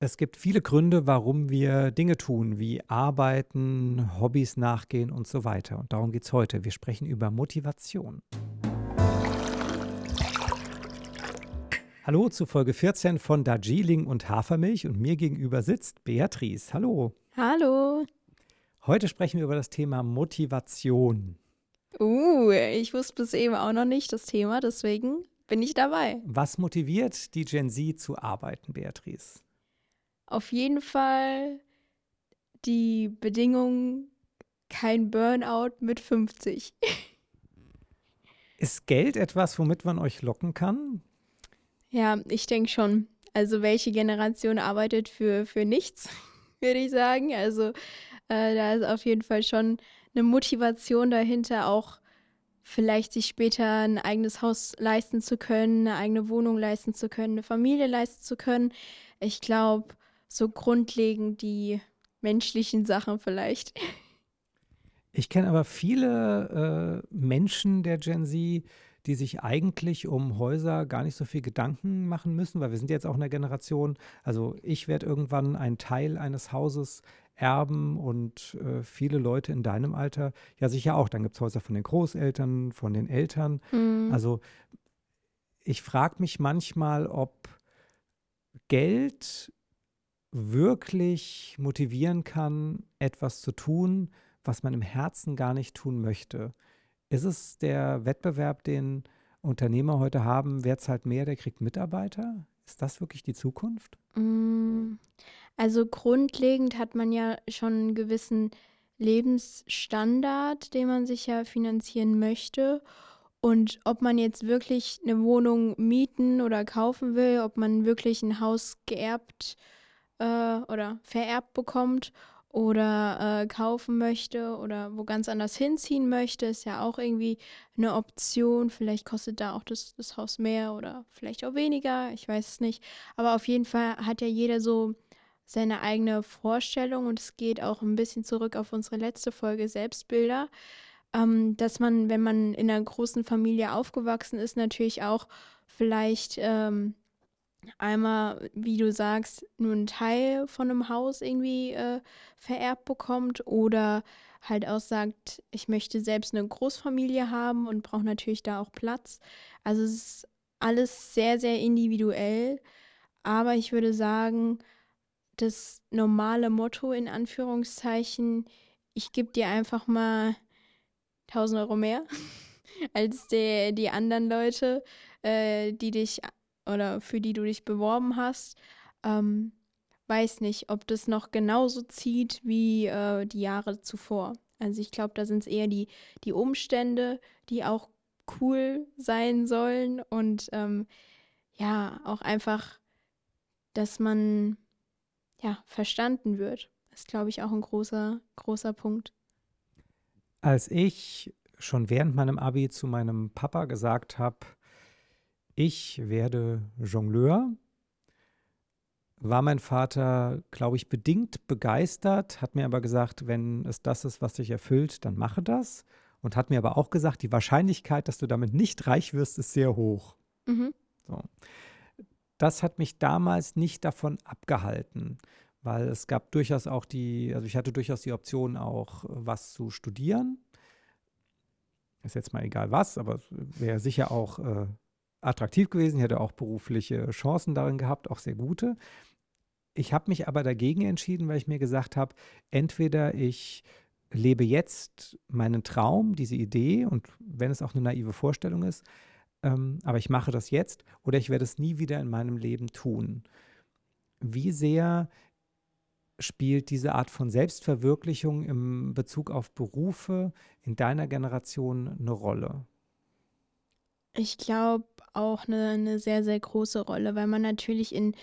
Es gibt viele Gründe, warum wir Dinge tun, wie arbeiten, Hobbys nachgehen und so weiter. Und darum geht es heute. Wir sprechen über Motivation. Hallo zu Folge 14 von Darjeeling und Hafermilch und mir gegenüber sitzt Beatrice. Hallo. Hallo. Heute sprechen wir über das Thema Motivation. Uh, ich wusste bis eben auch noch nicht das Thema, deswegen bin ich dabei. Was motiviert die Gen Z zu arbeiten, Beatrice? Auf jeden Fall die Bedingung, kein Burnout mit 50. Ist Geld etwas, womit man euch locken kann? Ja, ich denke schon. Also welche Generation arbeitet für, für nichts, würde ich sagen. Also äh, da ist auf jeden Fall schon eine Motivation dahinter, auch vielleicht sich später ein eigenes Haus leisten zu können, eine eigene Wohnung leisten zu können, eine Familie leisten zu können. Ich glaube, so grundlegend die menschlichen Sachen vielleicht. Ich kenne aber viele äh, Menschen der Gen Z, die sich eigentlich um Häuser gar nicht so viel Gedanken machen müssen, weil wir sind jetzt auch in der Generation, also ich werde irgendwann einen Teil eines Hauses erben und äh, viele Leute in deinem Alter, ja sicher auch, dann gibt es Häuser von den Großeltern, von den Eltern. Mhm. Also ich frage mich manchmal, ob Geld wirklich motivieren kann, etwas zu tun, was man im Herzen gar nicht tun möchte. Ist es der Wettbewerb, den Unternehmer heute haben, wer zahlt mehr, der kriegt Mitarbeiter? Ist das wirklich die Zukunft? Mm, also grundlegend hat man ja schon einen gewissen Lebensstandard, den man sich ja finanzieren möchte. Und ob man jetzt wirklich eine Wohnung mieten oder kaufen will, ob man wirklich ein Haus geerbt äh, äh, oder vererbt bekommt oder äh, kaufen möchte oder wo ganz anders hinziehen möchte, ist ja auch irgendwie eine Option. Vielleicht kostet da auch das, das Haus mehr oder vielleicht auch weniger, ich weiß es nicht. Aber auf jeden Fall hat ja jeder so seine eigene Vorstellung und es geht auch ein bisschen zurück auf unsere letzte Folge Selbstbilder, ähm, dass man, wenn man in einer großen Familie aufgewachsen ist, natürlich auch vielleicht ähm, einmal, wie du sagst, nur einen Teil von einem Haus irgendwie äh, vererbt bekommt oder halt auch sagt, ich möchte selbst eine Großfamilie haben und brauche natürlich da auch Platz. Also es ist alles sehr, sehr individuell, aber ich würde sagen, das normale Motto in Anführungszeichen, ich gebe dir einfach mal 1000 Euro mehr als der, die anderen Leute, äh, die dich oder für die du dich beworben hast. Ähm, weiß nicht, ob das noch genauso zieht wie äh, die Jahre zuvor. Also ich glaube, da sind es eher die, die Umstände, die auch cool sein sollen und ähm, ja, auch einfach, dass man ja verstanden wird. ist, glaube ich, auch ein großer, großer Punkt. Als ich schon während meinem Abi zu meinem Papa gesagt habe, ich werde Jongleur. War mein Vater, glaube ich, bedingt begeistert, hat mir aber gesagt, wenn es das ist, was dich erfüllt, dann mache das. Und hat mir aber auch gesagt, die Wahrscheinlichkeit, dass du damit nicht reich wirst, ist sehr hoch. Mhm. So. Das hat mich damals nicht davon abgehalten, weil es gab durchaus auch die, also ich hatte durchaus die Option, auch was zu studieren. Ist jetzt mal egal was, aber wäre sicher auch äh, attraktiv gewesen. Ich hätte auch berufliche Chancen darin gehabt, auch sehr gute. Ich habe mich aber dagegen entschieden, weil ich mir gesagt habe, entweder ich lebe jetzt meinen Traum, diese Idee, und wenn es auch eine naive Vorstellung ist, ähm, aber ich mache das jetzt oder ich werde es nie wieder in meinem Leben tun. Wie sehr spielt diese Art von Selbstverwirklichung im Bezug auf Berufe in deiner Generation eine Rolle? Ich glaube auch eine, eine sehr, sehr große Rolle, weil man natürlich in,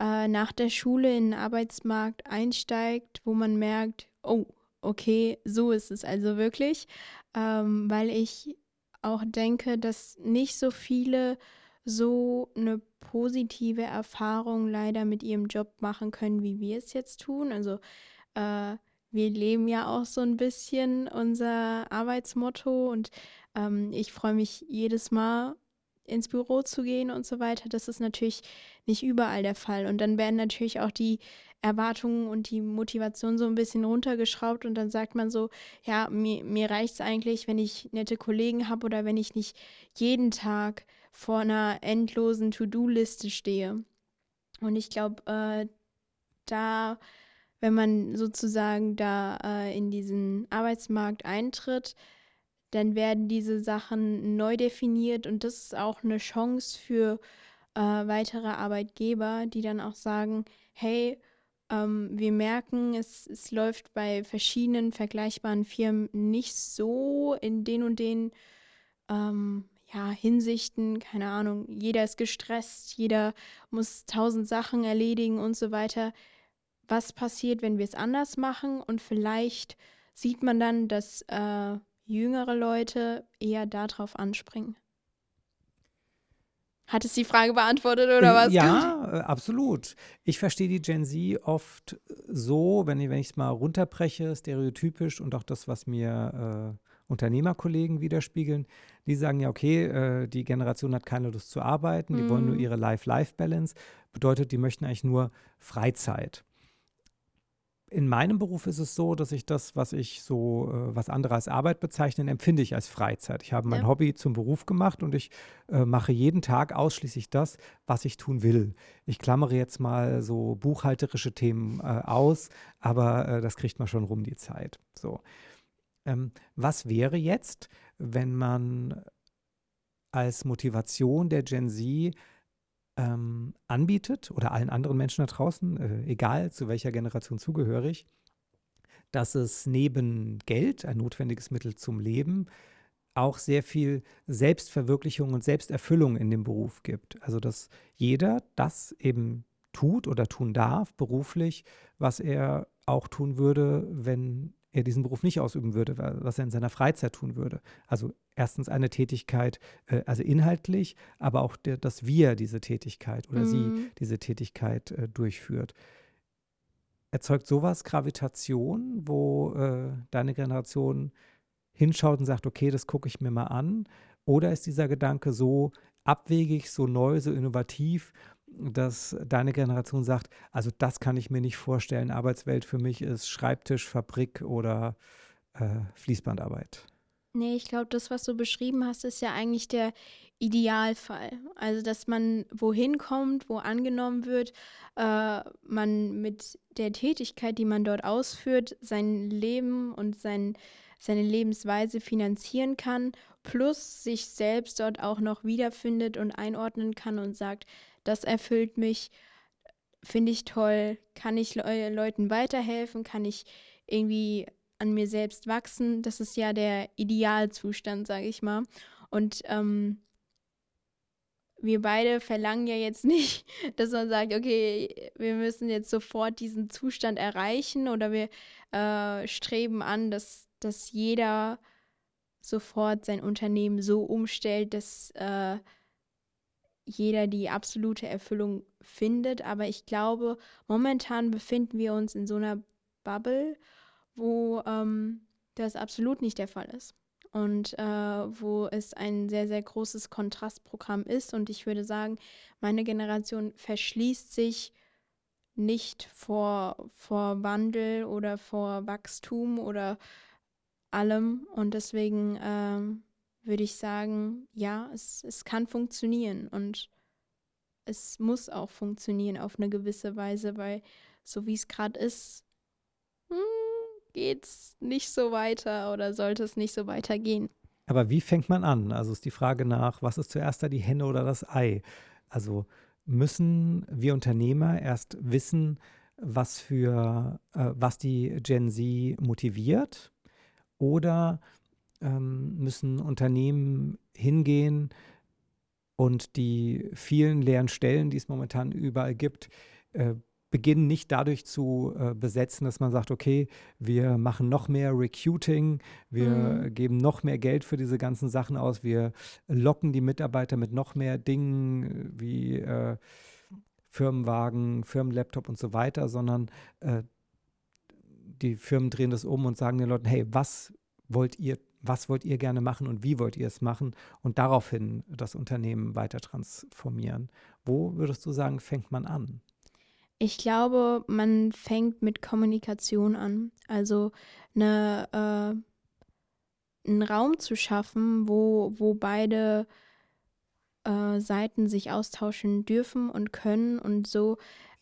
äh, nach der Schule in den Arbeitsmarkt einsteigt, wo man merkt, oh, okay, so ist es also wirklich, ähm, weil ich auch denke, dass nicht so viele so eine positive Erfahrung leider mit ihrem Job machen können, wie wir es jetzt tun. Also äh, wir leben ja auch so ein bisschen unser Arbeitsmotto und ähm, ich freue mich jedes Mal ins Büro zu gehen und so weiter. Das ist natürlich nicht überall der Fall. Und dann werden natürlich auch die Erwartungen und die Motivation so ein bisschen runtergeschraubt und dann sagt man so, ja, mir, mir reicht es eigentlich, wenn ich nette Kollegen habe oder wenn ich nicht jeden Tag vor einer endlosen To-Do-Liste stehe. Und ich glaube, äh, da, wenn man sozusagen da äh, in diesen Arbeitsmarkt eintritt, dann werden diese Sachen neu definiert und das ist auch eine Chance für äh, weitere Arbeitgeber, die dann auch sagen, hey, ähm, wir merken, es, es läuft bei verschiedenen vergleichbaren Firmen nicht so in den und den ähm, ja, Hinsichten, keine Ahnung, jeder ist gestresst, jeder muss tausend Sachen erledigen und so weiter. Was passiert, wenn wir es anders machen? Und vielleicht sieht man dann, dass äh, jüngere Leute eher darauf anspringen. Hat es die Frage beantwortet oder was? Ja, äh, absolut. Ich verstehe die Gen Z oft so, wenn ich es mal runterbreche, stereotypisch und auch das, was mir äh, Unternehmerkollegen widerspiegeln. Die sagen ja, okay, äh, die Generation hat keine Lust zu arbeiten, die mm. wollen nur mhm. ihre Life-Life-Balance. Bedeutet, die möchten eigentlich nur Freizeit in meinem Beruf ist es so, dass ich das, was ich so, äh, was andere als Arbeit bezeichnen, empfinde ich als Freizeit. Ich habe mein ja. Hobby zum Beruf gemacht und ich äh, mache jeden Tag ausschließlich das, was ich tun will. Ich klammere jetzt mal so buchhalterische Themen äh, aus, aber äh, das kriegt man schon rum die Zeit. So. Ähm, was wäre jetzt, wenn man als Motivation der Gen Z ähm, anbietet oder allen anderen Menschen da draußen, äh, egal zu welcher Generation zugehörig, dass es neben Geld, ein notwendiges Mittel zum Leben, auch sehr viel Selbstverwirklichung und Selbsterfüllung in dem Beruf gibt. Also dass jeder das eben tut oder tun darf beruflich, was er auch tun würde, wenn er diesen Beruf nicht ausüben würde, was er in seiner Freizeit tun würde. Also erstens eine Tätigkeit, äh, also inhaltlich, aber auch der, dass wir diese Tätigkeit oder mhm. sie diese Tätigkeit äh, durchführt. Erzeugt sowas Gravitation, wo äh, deine Generation hinschaut und sagt, okay, das gucke ich mir mal an? Oder ist dieser Gedanke so abwegig, so neu, so innovativ, dass deine Generation sagt, also das kann ich mir nicht vorstellen, Arbeitswelt für mich ist Schreibtisch, Fabrik oder äh, Fließbandarbeit? Nee, ich glaube, das, was du beschrieben hast, ist ja eigentlich der Idealfall. Also, dass man wohin kommt, wo angenommen wird, äh, man mit der Tätigkeit, die man dort ausführt, sein Leben und sein, seine Lebensweise finanzieren kann, plus sich selbst dort auch noch wiederfindet und einordnen kann und sagt, das erfüllt mich, finde ich toll, kann ich Le Leuten weiterhelfen, kann ich irgendwie an mir selbst wachsen. Das ist ja der Idealzustand, sage ich mal. Und ähm, wir beide verlangen ja jetzt nicht, dass man sagt, okay, wir müssen jetzt sofort diesen Zustand erreichen oder wir äh, streben an, dass, dass jeder sofort sein Unternehmen so umstellt, dass äh, jeder die absolute Erfüllung findet. Aber ich glaube, momentan befinden wir uns in so einer Bubble wo ähm, das absolut nicht der Fall ist. Und äh, wo es ein sehr, sehr großes Kontrastprogramm ist. Und ich würde sagen, meine Generation verschließt sich nicht vor, vor Wandel oder vor Wachstum oder allem. Und deswegen ähm, würde ich sagen, ja, es, es kann funktionieren und es muss auch funktionieren auf eine gewisse Weise, weil so wie es gerade ist, hm, geht es nicht so weiter oder sollte es nicht so weitergehen. Aber wie fängt man an? Also ist die Frage nach, was ist zuerst da die Henne oder das Ei? Also müssen wir Unternehmer erst wissen, was für äh, was die Gen Z motiviert? Oder ähm, müssen Unternehmen hingehen und die vielen leeren Stellen, die es momentan überall gibt, äh, beginnen nicht dadurch zu äh, besetzen, dass man sagt, okay, wir machen noch mehr Recruiting, wir mhm. geben noch mehr Geld für diese ganzen Sachen aus, wir locken die Mitarbeiter mit noch mehr Dingen wie äh, Firmenwagen, Firmenlaptop und so weiter, sondern äh, die Firmen drehen das um und sagen den Leuten, hey, was wollt ihr was wollt ihr gerne machen und wie wollt ihr es machen und daraufhin das Unternehmen weiter transformieren. Wo würdest du sagen, fängt man an? Ich glaube, man fängt mit Kommunikation an. Also eine, äh, einen Raum zu schaffen, wo, wo beide äh, Seiten sich austauschen dürfen und können und so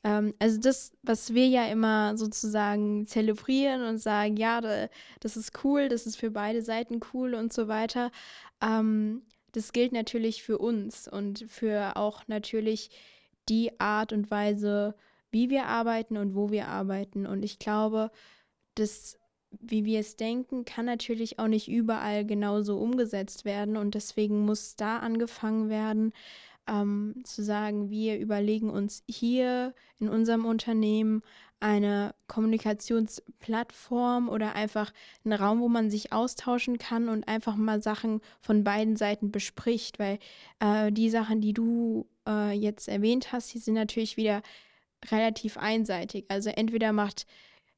ähm, also das, was wir ja immer sozusagen zelebrieren und sagen, ja, da, das ist cool, das ist für beide Seiten cool und so weiter, ähm, das gilt natürlich für uns und für auch natürlich die Art und Weise, wie wir arbeiten und wo wir arbeiten. Und ich glaube, das, wie wir es denken, kann natürlich auch nicht überall genauso umgesetzt werden. Und deswegen muss da angefangen werden, ähm, zu sagen, wir überlegen uns hier in unserem Unternehmen eine Kommunikationsplattform oder einfach einen Raum, wo man sich austauschen kann und einfach mal Sachen von beiden Seiten bespricht, weil äh, die Sachen, die du äh, jetzt erwähnt hast, die sind natürlich wieder relativ einseitig. Also entweder macht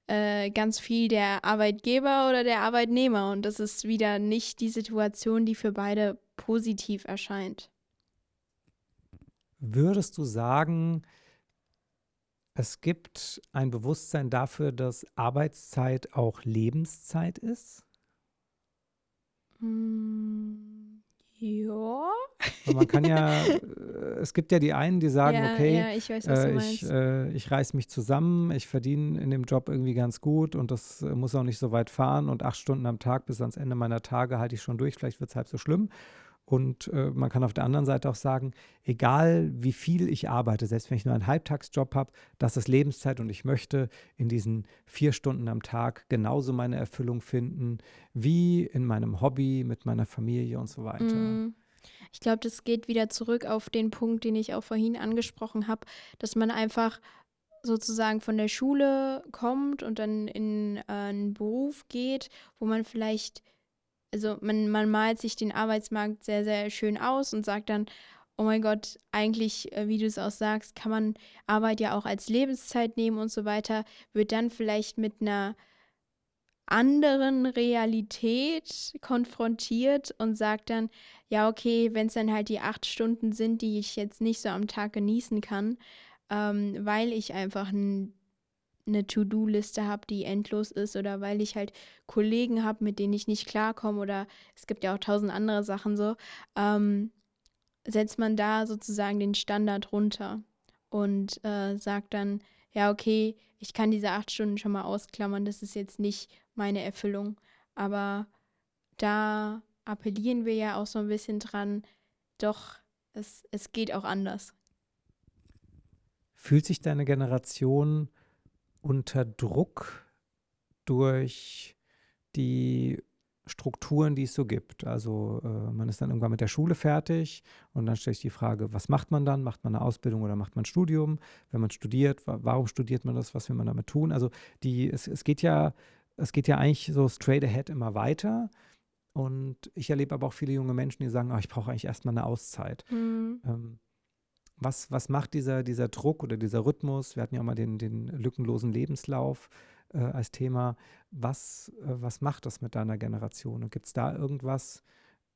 äh, ganz viel der Arbeitgeber oder der Arbeitnehmer und das ist wieder nicht die Situation, die für beide positiv erscheint. Würdest du sagen, es gibt ein Bewusstsein dafür, dass Arbeitszeit auch Lebenszeit ist? Mm, ja. Und man kann ja, äh, es gibt ja die einen, die sagen, Ja, okay, ja, ich weiß, äh, ich, äh, ich reiß mich zusammen, ich verdiene in dem Job irgendwie ganz gut und das äh, muss auch nicht so weit fahren und acht Stunden am Tag bis ans Ende meiner Tage halte ich schon durch, vielleicht wird es halb so schlimm. Und äh, man kann auf der anderen Seite auch sagen, egal wie viel ich arbeite, selbst wenn ich nur einen Halbtagsjob habe, das ist Lebenszeit und ich möchte in diesen vier Stunden am Tag genauso meine Erfüllung finden wie in meinem Hobby, mit meiner Familie und so weiter. Mm. Ich glaube, das geht wieder zurück auf den Punkt, den ich auch vorhin angesprochen habe, dass man einfach sozusagen von der Schule kommt und dann in äh, einen Beruf geht, wo man vielleicht also man, man malt sich den Arbeitsmarkt sehr, sehr schön aus und sagt dann, oh mein Gott, eigentlich, äh, wie du es auch sagst, kann man Arbeit ja auch als Lebenszeit nehmen und so weiter, wird dann vielleicht mit einer anderen Realität konfrontiert und sagt dann, ja, okay, wenn es dann halt die acht Stunden sind, die ich jetzt nicht so am Tag genießen kann, ähm, weil ich einfach ein eine To-Do-Liste habe, die endlos ist oder weil ich halt Kollegen habe, mit denen ich nicht klarkomme oder es gibt ja auch tausend andere Sachen so, ähm, setzt man da sozusagen den Standard runter und äh, sagt dann, ja, okay, ich kann diese acht Stunden schon mal ausklammern, das ist jetzt nicht meine Erfüllung. Aber da appellieren wir ja auch so ein bisschen dran, doch, es, es geht auch anders. Fühlt sich deine Generation unter Druck durch die Strukturen, die es so gibt. Also äh, man ist dann irgendwann mit der Schule fertig und dann stellt sich die Frage, was macht man dann? Macht man eine Ausbildung oder macht man ein Studium? Wenn man studiert, wa warum studiert man das? Was will man damit tun? Also die, es, es geht ja, es geht ja eigentlich so straight ahead immer weiter. Und ich erlebe aber auch viele junge Menschen, die sagen, oh, ich brauche eigentlich erstmal eine Auszeit. Mhm. Ähm, was, was macht dieser, dieser Druck oder dieser Rhythmus? Wir hatten ja auch mal den, den lückenlosen Lebenslauf äh, als Thema. Was, äh, was macht das mit deiner Generation? Und gibt es da irgendwas,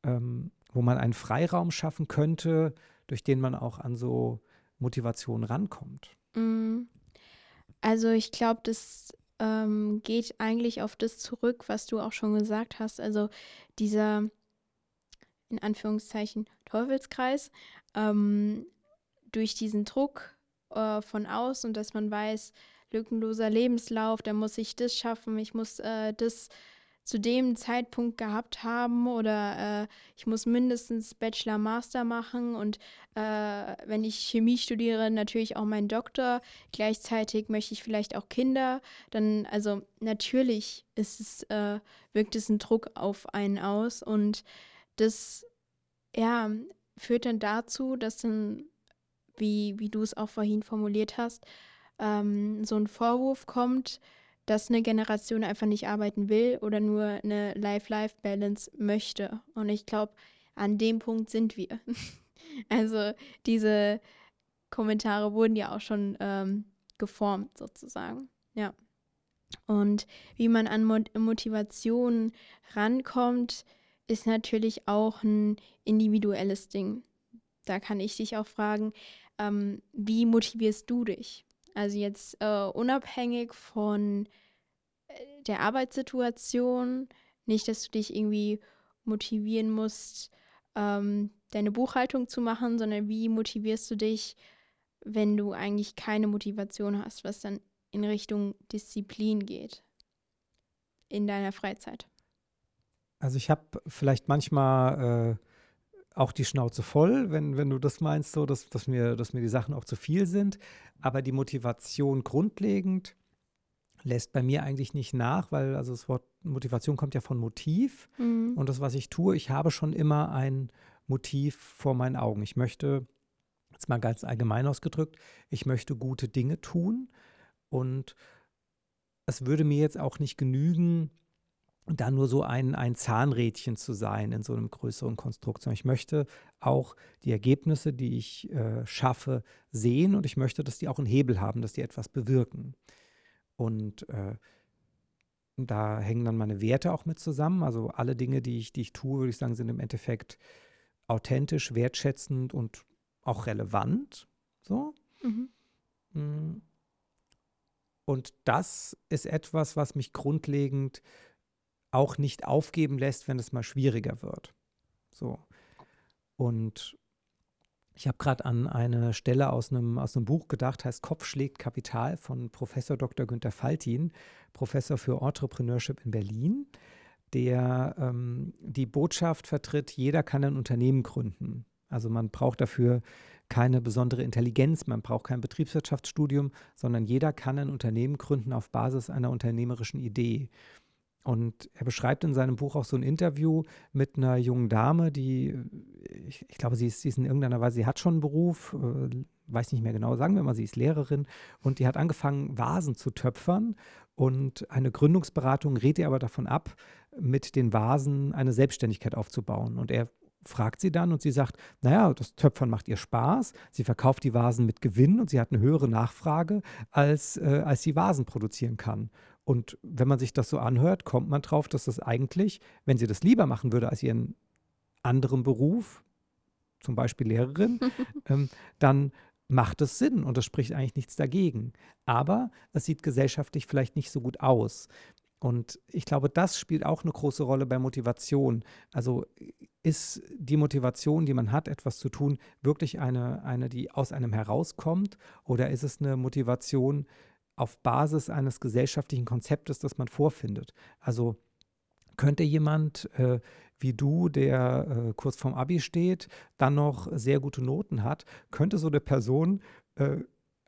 ähm, wo man einen Freiraum schaffen könnte, durch den man auch an so Motivation rankommt? Mm. Also ich glaube, das ähm, geht eigentlich auf das zurück, was du auch schon gesagt hast. Also dieser in Anführungszeichen Teufelskreis. Ähm, durch diesen Druck äh, von außen und dass man weiß, lückenloser Lebenslauf, da muss ich das schaffen, ich muss äh, das zu dem Zeitpunkt gehabt haben oder äh, ich muss mindestens Bachelor, Master machen und äh, wenn ich Chemie studiere, natürlich auch meinen Doktor. Gleichzeitig möchte ich vielleicht auch Kinder. Dann, also natürlich ist es, äh, wirkt es ein Druck auf einen aus und das, ja, führt dann dazu, dass dann wie, wie du es auch vorhin formuliert hast, ähm, so ein Vorwurf kommt, dass eine Generation einfach nicht arbeiten will oder nur eine Life-Life-Balance möchte. Und ich glaube, an dem Punkt sind wir. also diese Kommentare wurden ja auch schon ähm, geformt sozusagen. Ja. Und wie man an Motivation rankommt, ist natürlich auch ein individuelles Ding. Da kann ich dich auch fragen, ähm, wie motivierst du dich? Also jetzt äh, unabhängig von äh, der Arbeitssituation, nicht, dass du dich irgendwie motivieren musst, ähm, deine Buchhaltung zu machen, sondern wie motivierst du dich, wenn du eigentlich keine Motivation hast, was dann in Richtung Disziplin geht in deiner Freizeit? Also ich habe vielleicht manchmal äh, auch die Schnauze voll, wenn, wenn du das meinst, so, dass, dass, mir, dass mir die Sachen auch zu viel sind. Aber die Motivation grundlegend lässt bei mir eigentlich nicht nach, weil also das Wort Motivation kommt ja von Motiv. Mhm. Und das, was ich tue, ich habe schon immer ein Motiv vor meinen Augen. Ich möchte, jetzt mal ganz allgemein ausgedrückt, ich möchte gute Dinge tun. Und es würde mir jetzt auch nicht genügen, da nur so ein, ein Zahnrädchen zu sein in so einem größeren Konstrukt, sondern ich möchte auch die Ergebnisse, die ich äh, schaffe, sehen und ich möchte, dass die auch einen Hebel haben, dass die etwas bewirken. Und äh, da hängen dann meine Werte auch mit zusammen. Also alle Dinge, die ich, die ich tue, würde ich sagen, sind im Endeffekt authentisch, wertschätzend und auch relevant. So. Mhm. Mm. Und das ist etwas, was mich grundlegend auch nicht aufgeben lässt, wenn es mal schwieriger wird. So. Und ich habe gerade an eine Stelle aus einem, aus Buch gedacht, heißt Kopf schlägt Kapital von Professor Dr. Günther Faltin, Professor für Entrepreneurship in Berlin, der ähm, die Botschaft vertritt, jeder kann ein Unternehmen gründen. Also man braucht dafür keine besondere Intelligenz, man braucht kein Betriebswirtschaftsstudium, sondern jeder kann ein Unternehmen gründen auf Basis einer unternehmerischen Idee. Und er beschreibt in seinem Buch auch so ein Interview mit einer jungen Dame, die, ich, ich glaube, sie ist, sie ist in irgendeiner Weise, sie hat schon einen Beruf, äh, weiß nicht mehr genau, sagen wir mal, sie ist Lehrerin und die hat angefangen, Vasen zu töpfern. Und eine Gründungsberatung rät ihr aber davon ab, mit den Vasen eine Selbstständigkeit aufzubauen. Und er fragt sie dann und sie sagt, naja, das Töpfern macht ihr Spaß, sie verkauft die Vasen mit Gewinn und sie hat eine höhere Nachfrage, als, äh, als sie Vasen produzieren kann. Und wenn man sich das so anhört, kommt man drauf, dass das eigentlich, wenn sie das lieber machen würde als ihren anderen Beruf, zum Beispiel Lehrerin, ähm, dann macht es Sinn und es spricht eigentlich nichts dagegen. Aber es sieht gesellschaftlich vielleicht nicht so gut aus. Und ich glaube, das spielt auch eine große Rolle bei Motivation. Also ist die Motivation, die man hat, etwas zu tun, wirklich eine, eine, die aus einem herauskommt? Oder ist es eine Motivation auf Basis eines gesellschaftlichen Konzeptes, das man vorfindet? Also könnte jemand äh, wie du, der äh, kurz vorm Abi steht, dann noch sehr gute Noten hat, könnte so eine Person äh,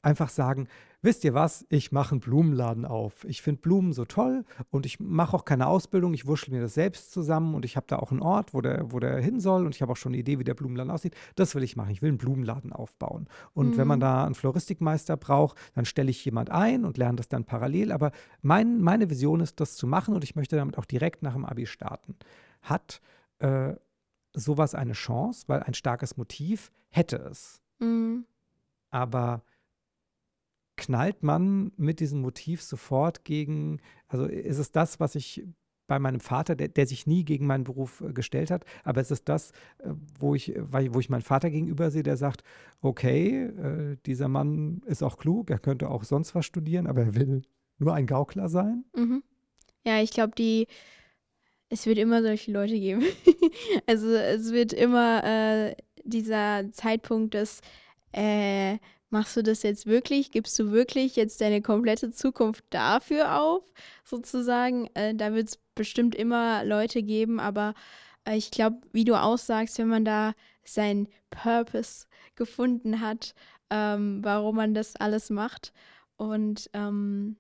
einfach sagen, wisst ihr was, ich mache einen Blumenladen auf. Ich finde Blumen so toll und ich mache auch keine Ausbildung, ich wurschtel mir das selbst zusammen und ich habe da auch einen Ort, wo der, wo der hin soll und ich habe auch schon eine Idee, wie der Blumenladen aussieht. Das will ich machen, ich will einen Blumenladen aufbauen. Und mhm. wenn man mhm. da einen Floristikmeister braucht, dann stelle ich jemand ein und lerne das dann parallel. Aber mein, meine Vision ist, das zu machen und ich möchte damit auch direkt nach dem Abi starten. Hat äh, sowas eine Chance, weil ein starkes Motiv hätte es. Mhm. Aber knallt man mit diesem Motiv sofort gegen, also ist es das, was ich bei meinem Vater, der, der sich nie gegen meinen Beruf äh, gestellt hat, aber es ist das, äh, wo ich, wo ich meinen Vater gegenüber sehe, der sagt, okay, äh, dieser Mann ist auch klug, er könnte auch sonst was studieren, aber er will nur ein Gaukler sein. Mhm. Ja, ich glaube, die, es wird immer solche Leute geben. also es wird immer äh, dieser Zeitpunkt des, äh, machst du das jetzt wirklich? Gibst du wirklich jetzt deine komplette Zukunft dafür auf, sozusagen? Äh, da wird es bestimmt immer Leute geben, aber äh, ich glaube, wie du aussagst, wenn man da seinen Purpose gefunden hat, ähm, warum man das alles macht und ähm,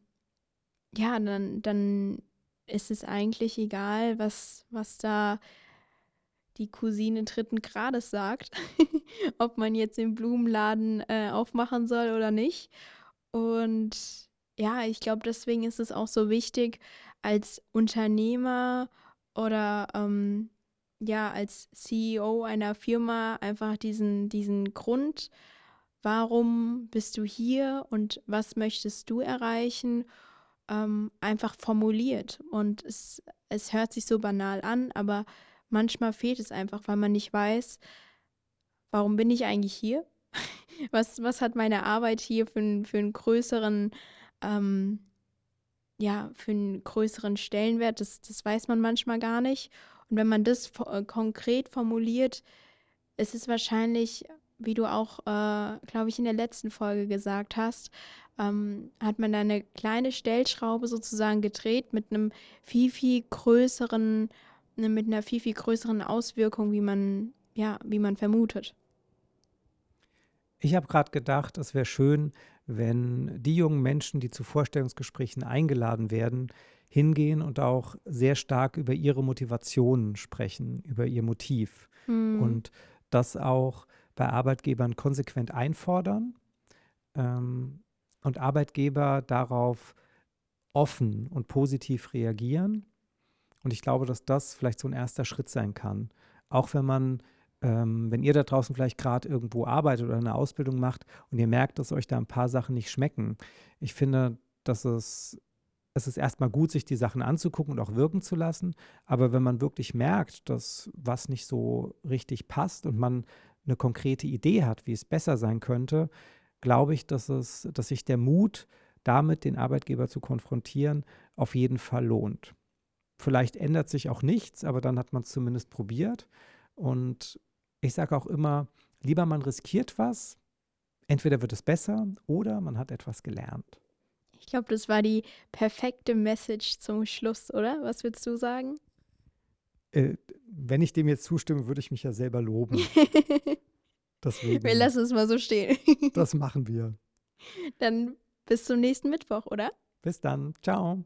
ja, dann, dann ist es eigentlich egal, was, was da die Cousine dritten Grades sagt, ob man jetzt den Blumenladen äh, aufmachen soll oder nicht. Und ja, ich glaube, deswegen ist es auch so wichtig, als Unternehmer oder ähm, ja, als CEO einer Firma einfach diesen, diesen Grund, warum bist du hier und was möchtest du erreichen, ähm, einfach formuliert. Und es, es hört sich so banal an, aber manchmal fehlt es einfach, weil man nicht weiß, warum bin ich eigentlich hier? Was, was hat meine Arbeit hier für, für einen größeren, ähm, ja, für einen größeren Stellenwert? Das, das weiß man manchmal gar nicht. Und wenn man das äh, konkret formuliert, ist es wahrscheinlich, wie du auch, äh, glaube ich, in der letzten Folge gesagt hast, ähm, hat man da eine kleine Stellschraube sozusagen gedreht mit einem viel, viel größeren, ne, mit einer viel, viel größeren Auswirkung, wie man, ja, wie man vermutet. Ich habe gerade gedacht, es wäre schön, wenn die jungen Menschen, die zu Vorstellungsgesprächen eingeladen werden, hingehen und auch sehr stark über ihre Motivationen sprechen, über ihr Motiv. Mhm. Und das auch bei Arbeitgebern konsequent einfordern ähm, und Arbeitgeber darauf offen und positiv reagieren. Und ich glaube, dass das vielleicht so ein erster Schritt sein kann. Auch wenn man, ähm, wenn ihr da draußen vielleicht gerade irgendwo arbeitet oder eine Ausbildung macht und ihr merkt, dass euch da ein paar Sachen nicht schmecken. Ich finde, dass es es ist erstmal gut, sich die Sachen anzugucken und auch wirken zu lassen. Aber wenn man wirklich merkt, dass was nicht so richtig passt und man eine konkrete Idee hat, wie es besser sein könnte, glaube ich, dass, es, dass sich der Mut, damit den Arbeitgeber zu konfrontieren, auf jeden Fall lohnt. Vielleicht ändert sich auch nichts, aber dann hat man es zumindest probiert. Und ich sage auch immer, lieber man riskiert was, entweder wird es besser oder man hat etwas gelernt. Ich glaube, das war die perfekte Message zum Schluss, oder? Was würdest du sagen? Äh, wenn ich dem jetzt zustimme, würde ich mich ja selber loben. Deswegen, wir lassen es mal so stehen. das machen wir. Dann bis zum nächsten Mittwoch, oder? Bis dann. Ciao.